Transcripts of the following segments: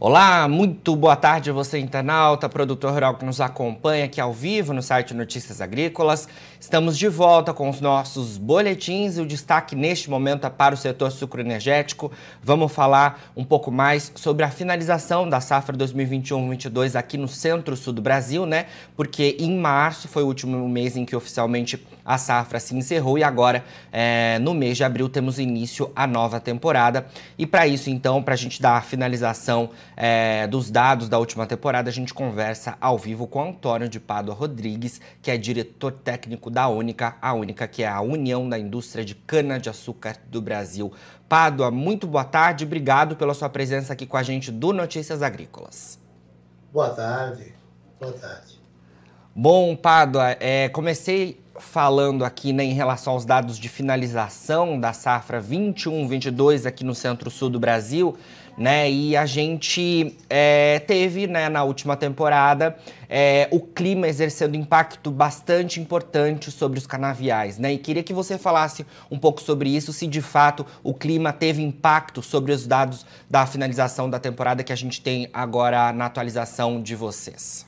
Olá, muito boa tarde você internauta, produtor rural que nos acompanha aqui ao vivo no site Notícias Agrícolas. Estamos de volta com os nossos boletins e o destaque neste momento é para o setor sucroenergético. Vamos falar um pouco mais sobre a finalização da safra 2021-22 aqui no centro-sul do Brasil, né? Porque em março foi o último mês em que oficialmente a safra se encerrou e agora, é, no mês de abril, temos início a nova temporada. E para isso, então, para a gente dar a finalização é, dos dados da última temporada, a gente conversa ao vivo com Antônio de Pádua Rodrigues, que é diretor técnico da Única, a Única, que é a União da Indústria de Cana-de-Açúcar do Brasil. Pádua, muito boa tarde, obrigado pela sua presença aqui com a gente do Notícias Agrícolas. Boa tarde, boa tarde. Bom, Pádua, é, comecei falando aqui né, em relação aos dados de finalização da safra 21-22 aqui no centro-sul do Brasil, né? E a gente é, teve né, na última temporada é, o clima exercendo impacto bastante importante sobre os canaviais, né? E queria que você falasse um pouco sobre isso, se de fato o clima teve impacto sobre os dados da finalização da temporada que a gente tem agora na atualização de vocês.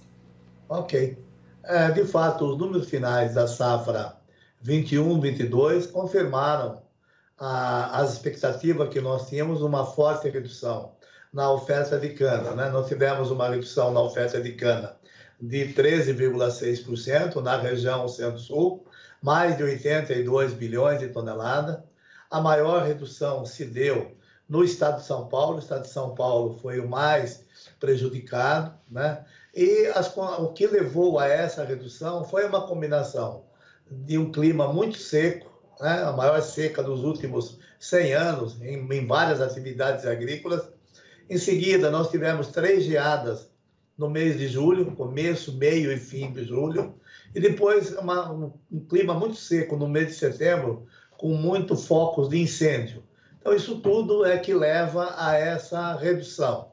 Ok. É, de fato, os números finais da safra 21-22 confirmaram a, as expectativas que nós tínhamos, uma forte redução na oferta de cana. Né? Nós tivemos uma redução na oferta de cana de 13,6% na região centro-sul, mais de 82 bilhões de toneladas. A maior redução se deu no estado de São Paulo. O estado de São Paulo foi o mais prejudicado, né? E as, o que levou a essa redução foi uma combinação de um clima muito seco, né? a maior seca dos últimos 100 anos em, em várias atividades agrícolas. Em seguida, nós tivemos três geadas no mês de julho, começo, meio e fim de julho, e depois uma, um, um, clima muito seco no mês de setembro, com muito focos de incêndio. Então, isso tudo é que leva a essa redução.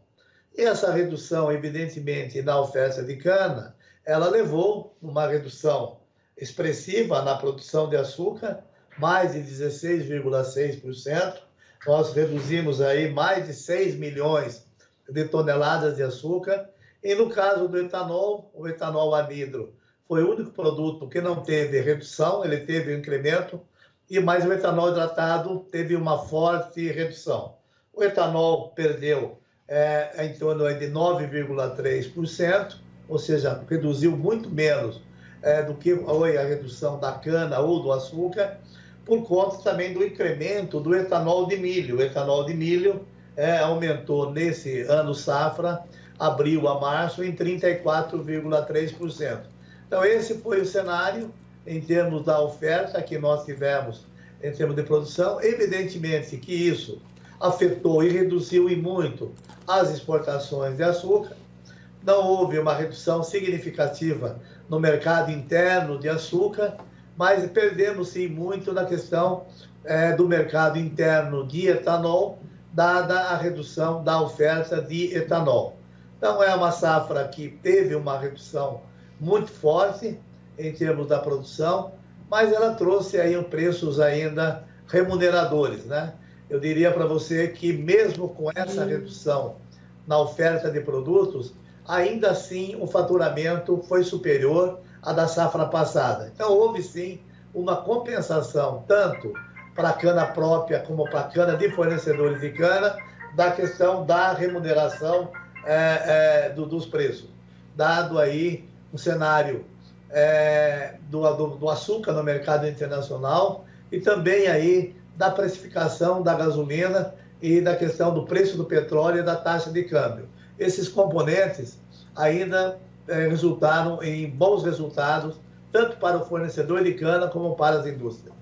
E essa redução, evidentemente, na oferta de cana, ela levou uma redução expressiva na produção de açúcar, mais de 16,6%. Nós reduzimos aí mais de 6 milhões de toneladas de açúcar. E no caso do etanol, o etanol anidro foi o único produto que não teve redução, ele teve um incremento, e mais o etanol hidratado teve uma forte redução. O etanol perdeu é, é, em torno de 9,3%, ou seja, reduziu muito menos é, do que foi a redução da cana ou do açúcar, por conta também do incremento do etanol de milho. O etanol de milho é, aumentou nesse ano safra, abril a março, em 34,3%. Então, esse foi o cenário em termos da oferta que nós tivemos em termos de produção. Evidentemente que isso afetou e reduziu e muito as exportações de açúcar. Não houve uma redução significativa no mercado interno de açúcar, mas perdemos sim muito na questão é, do mercado interno de etanol, dada a redução da oferta de etanol. Então, é uma safra que teve uma redução muito forte em termos da produção, mas ela trouxe aí preços ainda remuneradores, né? Eu diria para você que mesmo com essa redução na oferta de produtos, ainda assim o faturamento foi superior à da safra passada. Então houve sim uma compensação tanto para a cana própria como para a cana de fornecedores de cana da questão da remuneração é, é, do, dos preços, dado aí um cenário é, do, do, do açúcar no mercado internacional e também aí da precificação da gasolina e da questão do preço do petróleo e da taxa de câmbio. Esses componentes ainda é, resultaram em bons resultados, tanto para o fornecedor de cana como para as indústrias.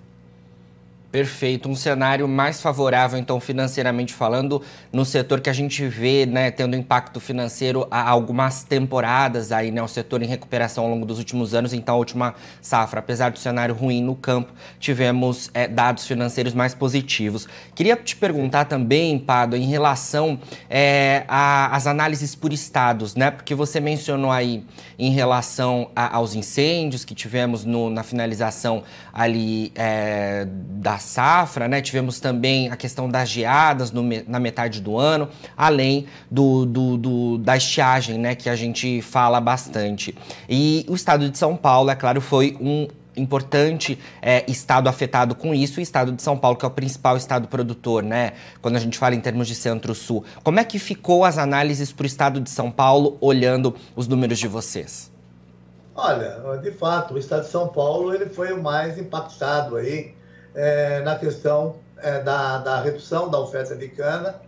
Perfeito, um cenário mais favorável, então, financeiramente falando, no setor que a gente vê, né, tendo impacto financeiro há algumas temporadas aí, né, o setor em recuperação ao longo dos últimos anos, então a última safra, apesar do cenário ruim no campo, tivemos é, dados financeiros mais positivos. Queria te perguntar também, Pado, em relação é, às análises por estados, né, porque você mencionou aí em relação a, aos incêndios que tivemos no, na finalização ali é, da safra, né? Tivemos também a questão das geadas no, na metade do ano, além do, do, do, da estiagem, né? Que a gente fala bastante. E o estado de São Paulo, é claro, foi um importante é, estado afetado com isso, o estado de São Paulo, que é o principal estado produtor, né? Quando a gente fala em termos de centro-sul. Como é que ficou as análises para o estado de São Paulo, olhando os números de vocês? Olha, de fato, o estado de São Paulo ele foi o mais impactado aí é, na questão é, da, da redução da oferta de cana.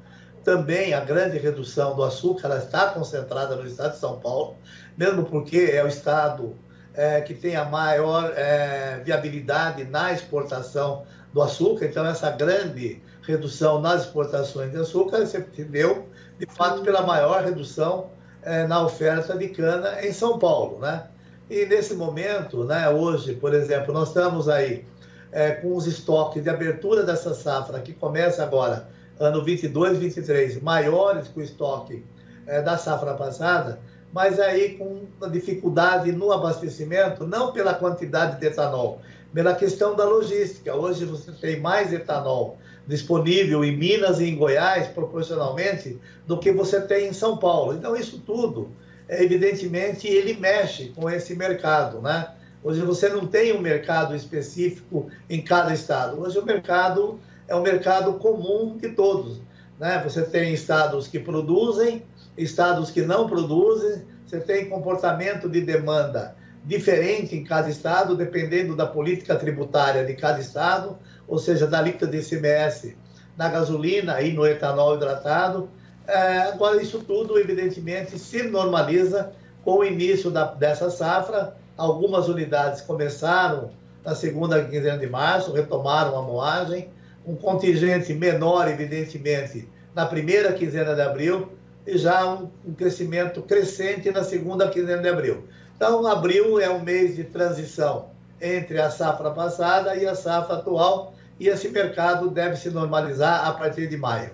Também a grande redução do açúcar está concentrada no estado de São Paulo, mesmo porque é o estado é, que tem a maior é, viabilidade na exportação do açúcar. Então, essa grande redução nas exportações de açúcar se deu, de fato, pela maior redução é, na oferta de cana em São Paulo, né? E nesse momento, né, hoje, por exemplo, nós estamos aí é, com os estoques de abertura dessa safra, que começa agora, ano 22, 23, maiores que o estoque é, da safra passada, mas aí com dificuldade no abastecimento, não pela quantidade de etanol, pela questão da logística. Hoje você tem mais etanol disponível em Minas e em Goiás, proporcionalmente, do que você tem em São Paulo. Então, isso tudo, evidentemente, ele mexe com esse mercado, né? Hoje você não tem um mercado específico em cada estado. Hoje o mercado é um mercado comum de todos. Né? Você tem estados que produzem, estados que não produzem, você tem comportamento de demanda diferente em cada estado, dependendo da política tributária de cada estado, ou seja, da alíquota de ICMS na gasolina e no etanol hidratado. É, agora, isso tudo, evidentemente, se normaliza com o início da, dessa safra. Algumas unidades começaram na segunda quinzena de março, retomaram a moagem. Um contingente menor, evidentemente, na primeira quinzena de abril, e já um, um crescimento crescente na segunda quinzena de abril. Então, abril é um mês de transição entre a safra passada e a safra atual, e esse mercado deve se normalizar a partir de maio.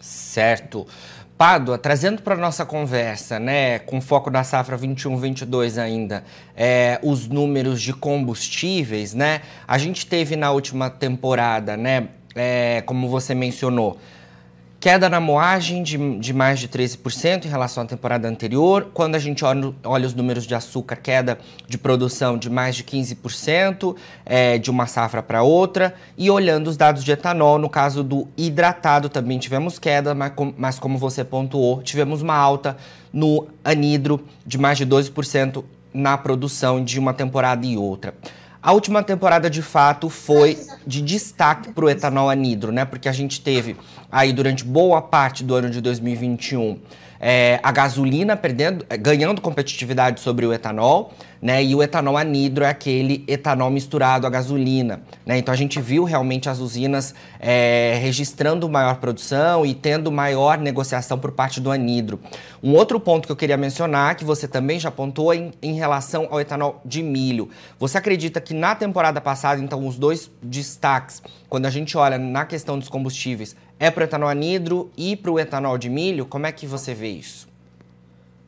Certo. Pádua, trazendo para nossa conversa, né, com foco na safra 21-22 ainda, é, os números de combustíveis, né? A gente teve na última temporada, né, é, como você mencionou, Queda na moagem de, de mais de 13% em relação à temporada anterior. Quando a gente olha, olha os números de açúcar, queda de produção de mais de 15% é, de uma safra para outra. E olhando os dados de etanol, no caso do hidratado também tivemos queda, mas, mas como você pontuou, tivemos uma alta no anidro de mais de 12% na produção de uma temporada e outra. A última temporada, de fato, foi de destaque para o etanol anidro, né? Porque a gente teve aí durante boa parte do ano de 2021 é, a gasolina perdendo, é, ganhando competitividade sobre o etanol, né? E o etanol anidro é aquele etanol misturado à gasolina, né? Então a gente viu realmente as usinas é, registrando maior produção e tendo maior negociação por parte do anidro. Um outro ponto que eu queria mencionar, que você também já apontou, em, em relação ao etanol de milho. Você acredita que na temporada passada, então, os dois destaques, quando a gente olha na questão dos combustíveis, é para o etanol anidro e para o etanol de milho? Como é que você vê isso?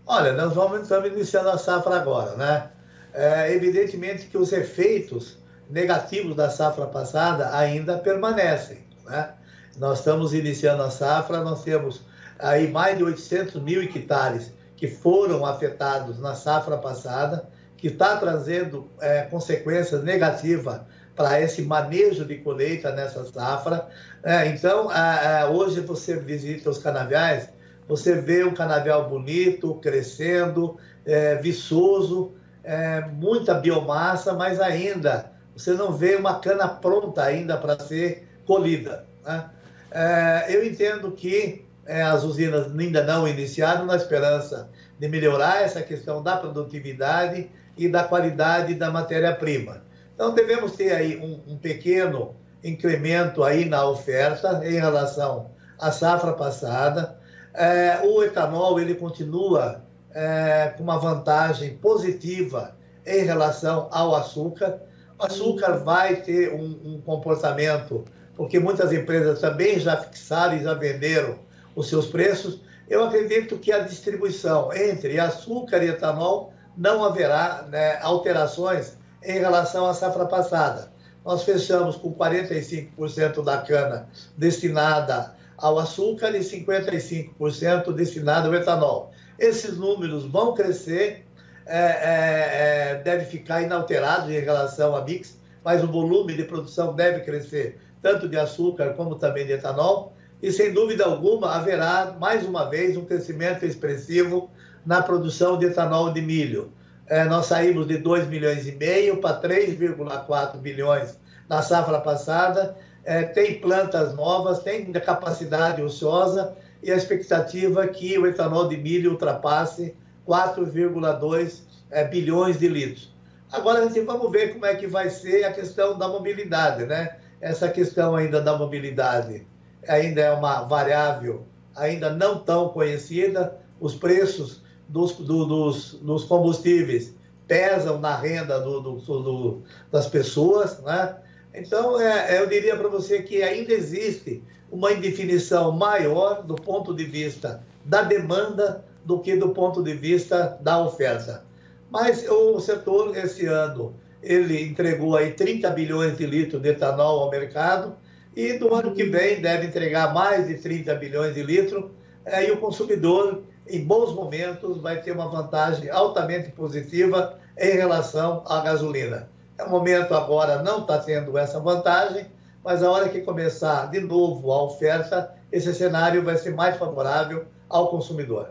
Olha, nós vamos estamos iniciando a safra agora, né? É, evidentemente que os efeitos negativos da safra passada ainda permanecem, né? Nós estamos iniciando a safra, nós temos aí mais de 800 mil hectares que foram afetados na safra passada, que está trazendo é, consequências negativas para esse manejo de colheita nessa safra. É, então, a, a, hoje você visita os canaviais, você vê um canavial bonito, crescendo, é, viçoso, é, muita biomassa, mas ainda você não vê uma cana pronta ainda para ser colhida. Né? É, eu entendo que é, as usinas ainda não iniciaram na esperança de melhorar essa questão da produtividade e da qualidade da matéria-prima. Então, devemos ter aí um, um, pequeno incremento aí na oferta em relação à safra passada. É, o etanol, ele continua é, com uma vantagem positiva em relação ao açúcar. O açúcar vai ter um, um comportamento, porque muitas empresas também já fixaram e já venderam os seus preços. Eu acredito que a distribuição entre açúcar e etanol não haverá né, alterações em relação à safra passada. nós fechamos com 45% da cana destinada ao açúcar e 55% destinado ao etanol. Esses números vão crescer, é, é, é, deve ficar inalterado em relação a mix, mas o volume de produção deve crescer, tanto de açúcar como também de etanol, e sem dúvida alguma haverá, mais uma vez, um crescimento expressivo na produção de etanol de milho. É, nós saímos de 2 milhões e meio para 3,4 bilhões na safra passada, é, tem plantas novas, tem capacidade ociosa e a expectativa é que o etanol de milho ultrapasse 4,2 é, bilhões de litros. Agora, assim, vamos ver como é que vai ser a questão da mobilidade, né? Essa questão ainda da mobilidade ainda é uma variável ainda não tão conhecida. Os preços dos, do, dos, dos combustíveis pesam na renda do, do, das pessoas, né? Então, é, eu diria para você que ainda existe uma indefinição maior do ponto de vista da demanda do que do ponto de vista da oferta. Mas o setor, esse ano, ele entregou aí 30 bilhões de litros de etanol ao mercado e do ano que vem deve entregar mais de 30 bilhões de litros é, e o consumidor, em bons momentos, vai ter uma vantagem altamente positiva em relação à gasolina. É um momento agora não está tendo essa vantagem, mas a hora que começar de novo a oferta, esse cenário vai ser mais favorável ao consumidor.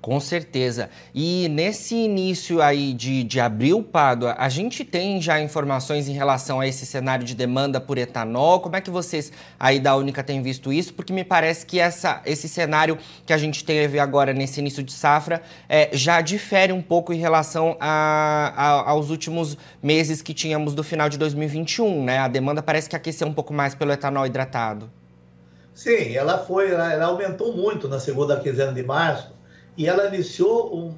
Com certeza. E nesse início aí de, de abril, Pádua, a gente tem já informações em relação a esse cenário de demanda por etanol? Como é que vocês aí da Única têm visto isso? Porque me parece que essa, esse cenário que a gente teve agora nesse início de safra é, já difere um pouco em relação a, a, aos últimos meses que tínhamos do final de 2021, né? A demanda parece que aqueceu um pouco mais pelo etanol hidratado. Sim, ela foi, ela, ela aumentou muito na segunda quinzena de março e ela iniciou um,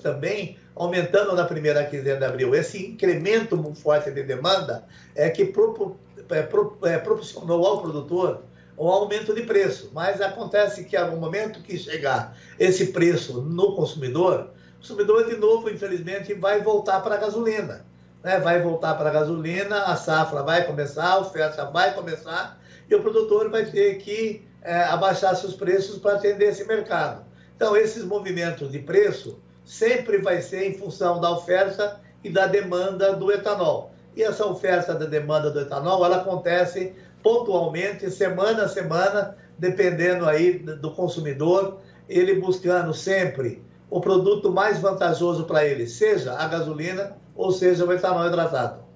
também aumentando na primeira quinzena de abril. Esse incremento muito forte de demanda é que é, é, proporcionou ao produtor um aumento de preço. Mas acontece que, no momento que chegar esse preço no consumidor, o consumidor, de novo, infelizmente, vai voltar para a gasolina. Né? Vai voltar para a gasolina, a safra vai começar, a oferta vai começar, e o produtor vai ter que é, abaixar seus preços para atender esse mercado. Então, esses movimentos de preço sempre vai ser em função da oferta e da demanda do etanol. E essa oferta da demanda do etanol, ela acontece pontualmente, semana a semana, dependendo aí do consumidor, ele buscando sempre o produto mais vantajoso para ele, seja a gasolina ou seja o etanol hidratado.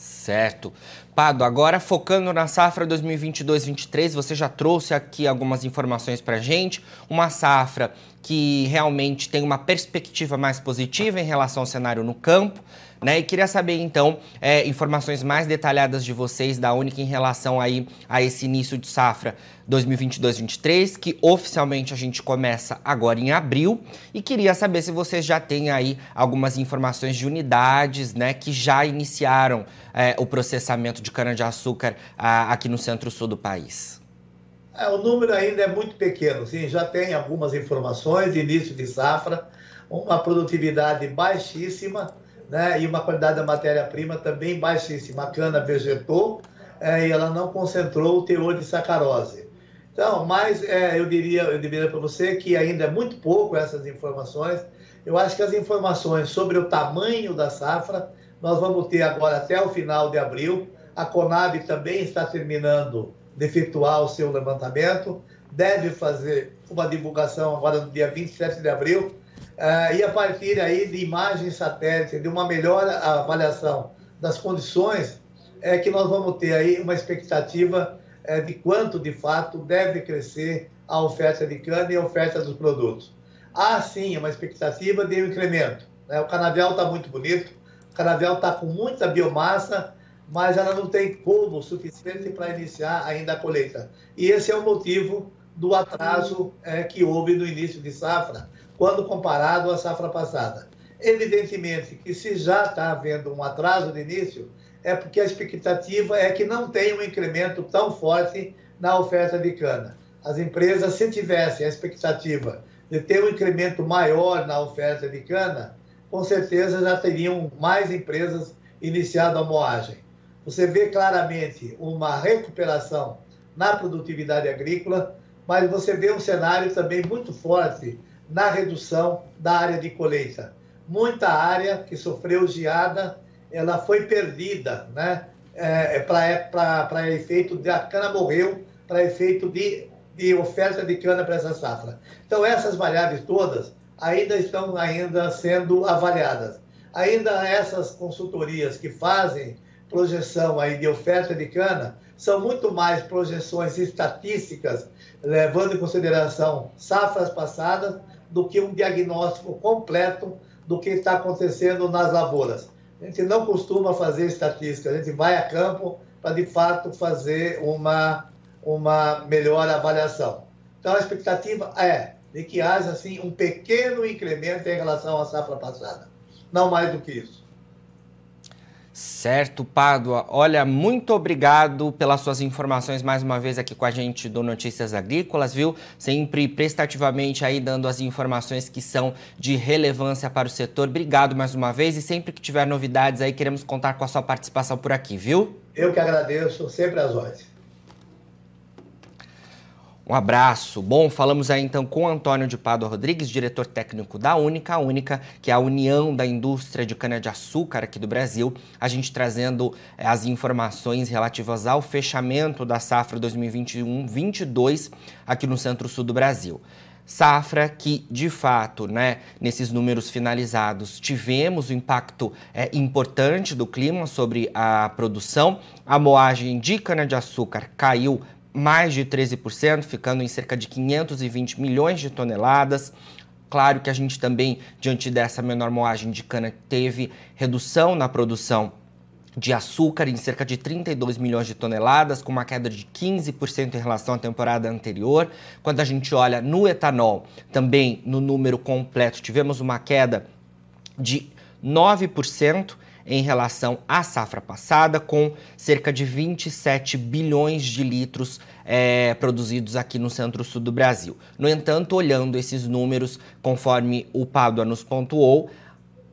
Certo. Pado, agora focando na safra 2022-23, você já trouxe aqui algumas informações para gente. Uma safra que realmente tem uma perspectiva mais positiva em relação ao cenário no campo. Né? E queria saber, então, é, informações mais detalhadas de vocês da Única em relação aí a esse início de safra 2022-23, que oficialmente a gente começa agora em abril. E queria saber se vocês já têm aí algumas informações de unidades né, que já iniciaram é, o processamento de cana-de-açúcar aqui no centro-sul do país. É, o número ainda é muito pequeno, sim, já tem algumas informações início de safra, uma produtividade baixíssima, né, e uma qualidade da matéria-prima também baixíssima. A cana vegetou é, e ela não concentrou o teor de sacarose. Então, mas é, eu diria, eu diria para você que ainda é muito pouco essas informações. Eu acho que as informações sobre o tamanho da safra nós vamos ter agora até o final de abril. A Conab também está terminando de efetuar o seu levantamento, deve fazer uma divulgação agora no dia 27 de abril, uh, e a partir aí de imagens satélite, de uma melhor avaliação das condições, é que nós vamos ter aí uma expectativa é, de quanto de fato deve crescer a oferta de cana e a oferta dos produtos. Há sim uma expectativa de um incremento. Né? O canavial está muito bonito, o canavial está com muita biomassa, mas ela não tem povo suficiente para iniciar ainda a colheita. E esse é o motivo do atraso é, que houve no início de safra, quando comparado à safra passada. Evidentemente que se já está havendo um atraso de início, é porque a expectativa é que não tenha um incremento tão forte na oferta de cana. As empresas, se tivessem a expectativa de ter um incremento maior na oferta de cana, com certeza já teriam mais empresas iniciado a moagem. Você vê claramente uma recuperação na produtividade agrícola, mas você vê um cenário também muito forte na redução da área de colheita. Muita área que sofreu geada, ela foi perdida, né? É, é para efeito de a cana morreu, para efeito de, de oferta de cana para essa safra. Então, essas variáveis todas ainda estão ainda sendo avaliadas. Ainda essas consultorias que fazem projeção aí de oferta de cana são muito mais projeções estatísticas, levando em consideração safras passadas, do que um diagnóstico completo do que está acontecendo nas lavouras. A gente não costuma fazer estatística, a gente vai a campo para, de fato, fazer uma, uma melhor avaliação. Então, a expectativa é de que haja, assim, um pequeno incremento em relação à safra passada. Não mais do que isso. Certo, Pádua. Olha, muito obrigado pelas suas informações mais uma vez aqui com a gente do Notícias Agrícolas, viu? Sempre prestativamente aí dando as informações que são de relevância para o setor. Obrigado mais uma vez e sempre que tiver novidades aí queremos contar com a sua participação por aqui, viu? Eu que agradeço, sempre às ordens. Um abraço. Bom, falamos aí então com Antônio de Pádua Rodrigues, diretor técnico da Única, a Única, que é a União da Indústria de Cana-de-Açúcar aqui do Brasil. A gente trazendo eh, as informações relativas ao fechamento da safra 2021-22 aqui no Centro-Sul do Brasil. Safra que, de fato, né, nesses números finalizados, tivemos o um impacto é, importante do clima sobre a produção. A moagem de cana-de-açúcar caiu mais de 13%, ficando em cerca de 520 milhões de toneladas. Claro que a gente também, diante dessa menor moagem de cana, teve redução na produção de açúcar em cerca de 32 milhões de toneladas, com uma queda de 15% em relação à temporada anterior. Quando a gente olha no etanol, também no número completo, tivemos uma queda de 9% em relação à safra passada, com cerca de 27 bilhões de litros é, produzidos aqui no centro-sul do Brasil. No entanto, olhando esses números, conforme o Padua nos pontuou,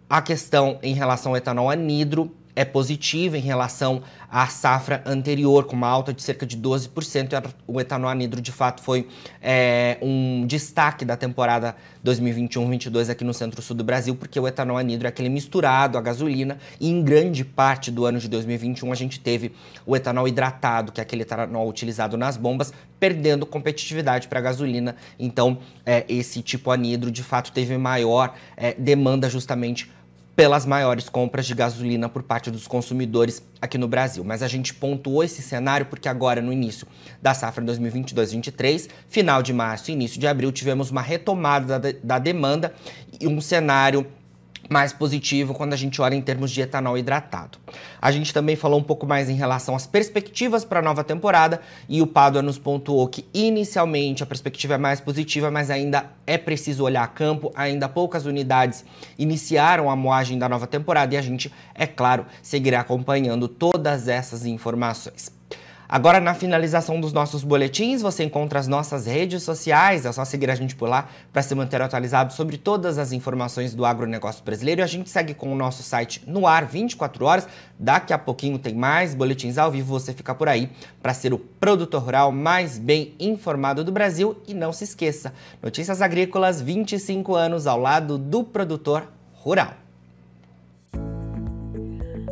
a questão em relação ao etanol anidro é positiva em relação à safra anterior, com uma alta de cerca de 12%. O etanol anidro, de fato, foi é, um destaque da temporada 2021-22 aqui no centro-sul do Brasil, porque o etanol anidro é aquele misturado à gasolina e em grande parte do ano de 2021 a gente teve o etanol hidratado, que é aquele etanol utilizado nas bombas, perdendo competitividade para a gasolina. Então, é, esse tipo anidro, de fato, teve maior é, demanda justamente pelas maiores compras de gasolina por parte dos consumidores aqui no Brasil. Mas a gente pontuou esse cenário porque agora, no início da safra 2022-23, final de março e início de abril, tivemos uma retomada da, da demanda e um cenário mais positivo quando a gente olha em termos de etanol hidratado. A gente também falou um pouco mais em relação às perspectivas para a nova temporada e o Padua nos pontuou que inicialmente a perspectiva é mais positiva, mas ainda é preciso olhar a campo, ainda poucas unidades iniciaram a moagem da nova temporada e a gente, é claro, seguirá acompanhando todas essas informações. Agora, na finalização dos nossos boletins, você encontra as nossas redes sociais, é só seguir a gente por lá para se manter atualizado sobre todas as informações do agronegócio brasileiro. E a gente segue com o nosso site no ar 24 horas. Daqui a pouquinho tem mais boletins ao vivo, você fica por aí para ser o produtor rural mais bem informado do Brasil. E não se esqueça, Notícias Agrícolas, 25 anos ao lado do produtor rural.